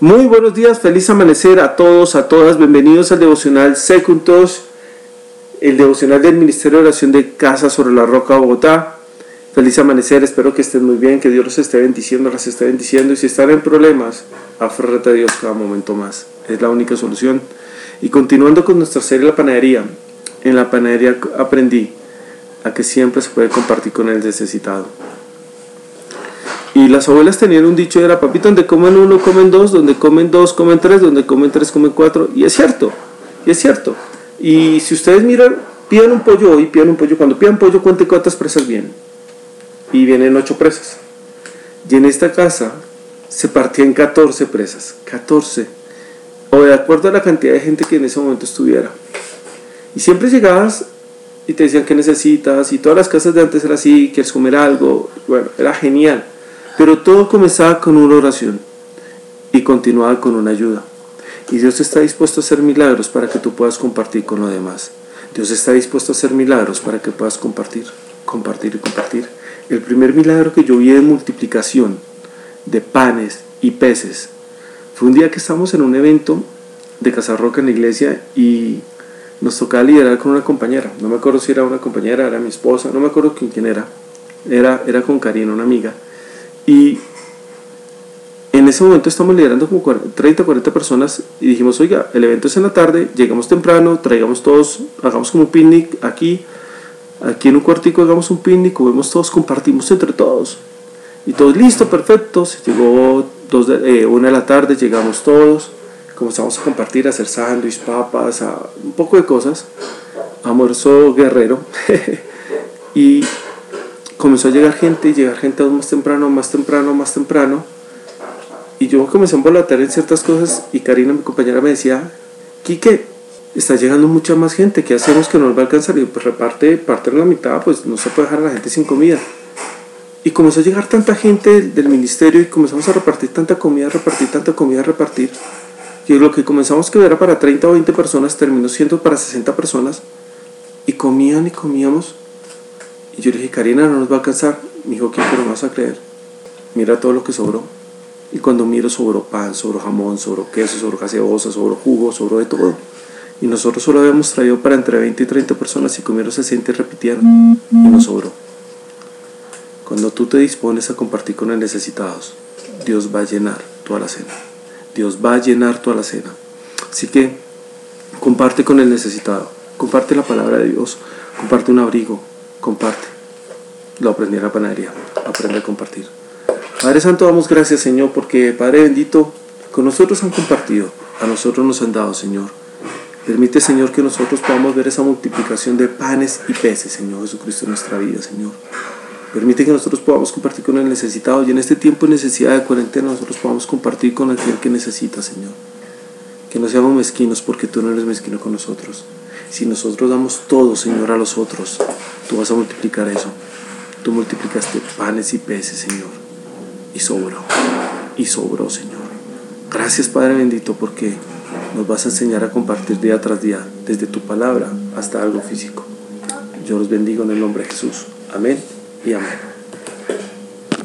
Muy buenos días, feliz amanecer a todos, a todas. Bienvenidos al devocional Secuntos, el devocional del Ministerio de Oración de Casa sobre la Roca, Bogotá. Feliz amanecer, espero que estén muy bien, que Dios los esté bendiciendo, las esté bendiciendo. Y si están en problemas, aférrate a Dios cada momento más. Es la única solución. Y continuando con nuestra serie La Panadería, en la panadería aprendí a que siempre se puede compartir con el necesitado. Y las abuelas tenían un dicho, era papito, donde comen uno, comen dos, donde comen dos, comen tres, donde comen tres, comen cuatro. Y es cierto, y es cierto. Y si ustedes miran, pidan un pollo hoy, pidan un pollo. Cuando pidan pollo, cuente cuántas presas vienen. Y vienen ocho presas. Y en esta casa se partían 14 presas. 14. O de acuerdo a la cantidad de gente que en ese momento estuviera. Y siempre llegabas y te decían que necesitas. Y todas las casas de antes era así, quieres comer algo. Bueno, era genial. Pero todo comenzaba con una oración y continuaba con una ayuda. Y Dios está dispuesto a hacer milagros para que tú puedas compartir con los demás. Dios está dispuesto a hacer milagros para que puedas compartir, compartir y compartir. El primer milagro que yo vi de multiplicación de panes y peces fue un día que estábamos en un evento de Casarroca en la iglesia y nos tocaba liderar con una compañera. No me acuerdo si era una compañera, era mi esposa, no me acuerdo quién, quién era. Era, era con Karina, una amiga. Y en ese momento estamos liderando como 30, 40 personas y dijimos, oiga, el evento es en la tarde, llegamos temprano, traigamos todos, hagamos como un picnic aquí, aquí en un cuartico hagamos un picnic, comemos todos, compartimos entre todos. Y todos listo, perfecto, se llegó dos de, eh, una de la tarde, llegamos todos, comenzamos a compartir, a hacer sándwich, papas, a, un poco de cosas, almuerzo guerrero. y comenzó a llegar gente y llegar gente aún más temprano, más temprano, más temprano. Y yo comencé a volatar en ciertas cosas y Karina, mi compañera, me decía, Quique, está llegando mucha más gente, ¿qué hacemos que no nos va a alcanzar? Y pues reparte, parte la mitad, pues no se puede dejar a la gente sin comida. Y comenzó a llegar tanta gente del, ministerio y comenzamos a repartir tanta comida, repartir tanta comida, repartir. Y lo que comenzamos que era para 30 o 20 personas terminó siendo para 60 personas. Y comían y comíamos y yo le dije, Karina, no nos va a alcanzar. Me dijo, ¿qué? Pero vas a creer. Mira todo lo que sobró. Y cuando miro, sobró pan, sobró jamón, sobró queso, sobró gaseosa, sobró jugo, sobró de todo. Y nosotros solo habíamos traído para entre 20 y 30 personas y comieron 60 y repitieron. Y nos sobró. Cuando tú te dispones a compartir con los necesitados, Dios va a llenar toda la cena. Dios va a llenar toda la cena. Así que comparte con el necesitado. Comparte la palabra de Dios. Comparte un abrigo comparte. Lo aprendí en la panadería, aprende a compartir. Padre Santo, damos gracias, Señor, porque Padre bendito, con nosotros han compartido, a nosotros nos han dado, Señor. Permite, Señor, que nosotros podamos ver esa multiplicación de panes y peces, Señor Jesucristo, en nuestra vida, Señor. Permite que nosotros podamos compartir con el necesitado y en este tiempo de necesidad de cuarentena nosotros podamos compartir con aquel que necesita, Señor. Que no seamos mezquinos porque tú no eres mezquino con nosotros. Si nosotros damos todo, Señor, a los otros, tú vas a multiplicar eso. Tú multiplicaste panes y peces, Señor. Y sobró. Y sobró, Señor. Gracias, Padre bendito, porque nos vas a enseñar a compartir día tras día, desde tu palabra hasta algo físico. Yo los bendigo en el nombre de Jesús. Amén y amén.